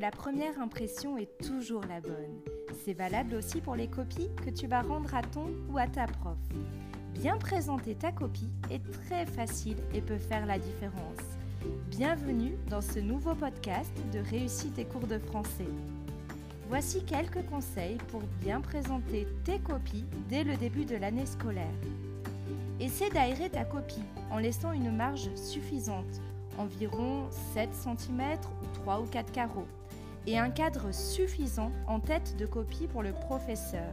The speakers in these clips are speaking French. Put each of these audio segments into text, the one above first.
la première impression est toujours la bonne? C'est valable aussi pour les copies que tu vas rendre à ton ou à ta prof. Bien présenter ta copie est très facile et peut faire la différence. Bienvenue dans ce nouveau podcast de Réussite et cours de français. Voici quelques conseils pour bien présenter tes copies dès le début de l'année scolaire. Essaie d'aérer ta copie en laissant une marge suffisante, environ 7 cm ou 3 ou 4 carreaux, et un cadre suffisant en tête de copie pour le professeur.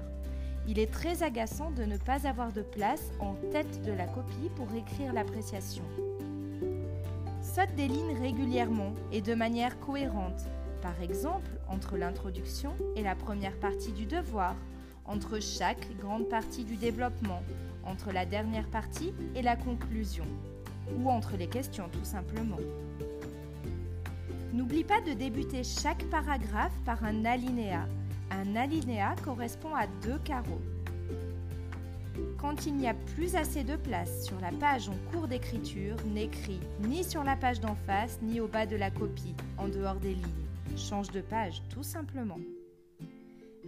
Il est très agaçant de ne pas avoir de place en tête de la copie pour écrire l'appréciation. Saute des lignes régulièrement et de manière cohérente, par exemple entre l'introduction et la première partie du devoir, entre chaque grande partie du développement, entre la dernière partie et la conclusion, ou entre les questions tout simplement. N'oublie pas de débuter chaque paragraphe par un alinéa. Un alinéa correspond à deux carreaux. Quand il n'y a plus assez de place sur la page en cours d'écriture, n'écris ni sur la page d'en face ni au bas de la copie, en dehors des lignes. Change de page tout simplement.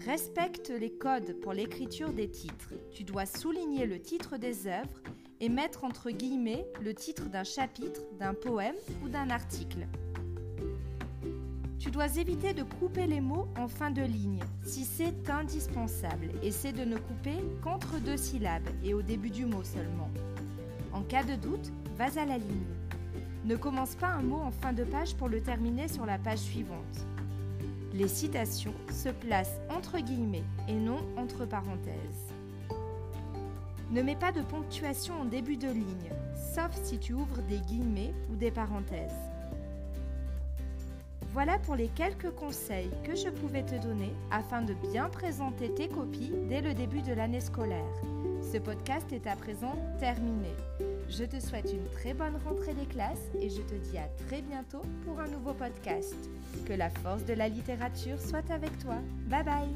Respecte les codes pour l'écriture des titres. Tu dois souligner le titre des œuvres et mettre entre guillemets le titre d'un chapitre, d'un poème ou d'un article. Tu dois éviter de couper les mots en fin de ligne si c'est indispensable. Essaie de ne couper qu'entre deux syllabes et au début du mot seulement. En cas de doute, vas à la ligne. Ne commence pas un mot en fin de page pour le terminer sur la page suivante. Les citations se placent entre guillemets et non entre parenthèses. Ne mets pas de ponctuation en début de ligne, sauf si tu ouvres des guillemets ou des parenthèses. Voilà pour les quelques conseils que je pouvais te donner afin de bien présenter tes copies dès le début de l'année scolaire. Ce podcast est à présent terminé. Je te souhaite une très bonne rentrée des classes et je te dis à très bientôt pour un nouveau podcast. Que la force de la littérature soit avec toi. Bye bye